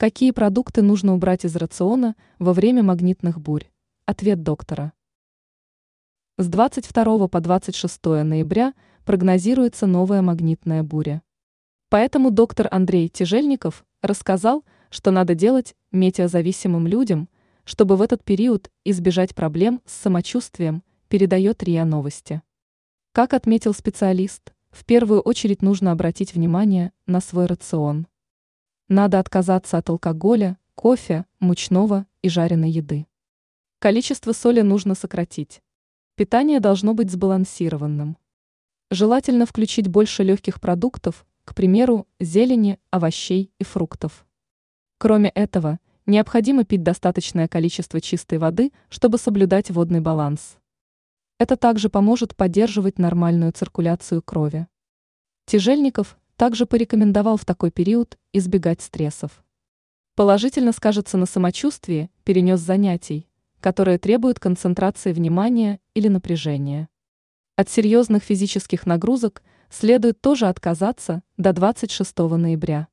Какие продукты нужно убрать из рациона во время магнитных бурь? Ответ доктора. С 22 по 26 ноября прогнозируется новая магнитная буря. Поэтому доктор Андрей Тяжельников рассказал, что надо делать метеозависимым людям, чтобы в этот период избежать проблем с самочувствием, передает РИА Новости. Как отметил специалист, в первую очередь нужно обратить внимание на свой рацион. Надо отказаться от алкоголя, кофе, мучного и жареной еды. Количество соли нужно сократить. Питание должно быть сбалансированным. Желательно включить больше легких продуктов, к примеру, зелени, овощей и фруктов. Кроме этого, необходимо пить достаточное количество чистой воды, чтобы соблюдать водный баланс. Это также поможет поддерживать нормальную циркуляцию крови. Тяжельников также порекомендовал в такой период избегать стрессов. Положительно скажется на самочувствии перенес занятий, которые требуют концентрации внимания или напряжения. От серьезных физических нагрузок следует тоже отказаться до 26 ноября.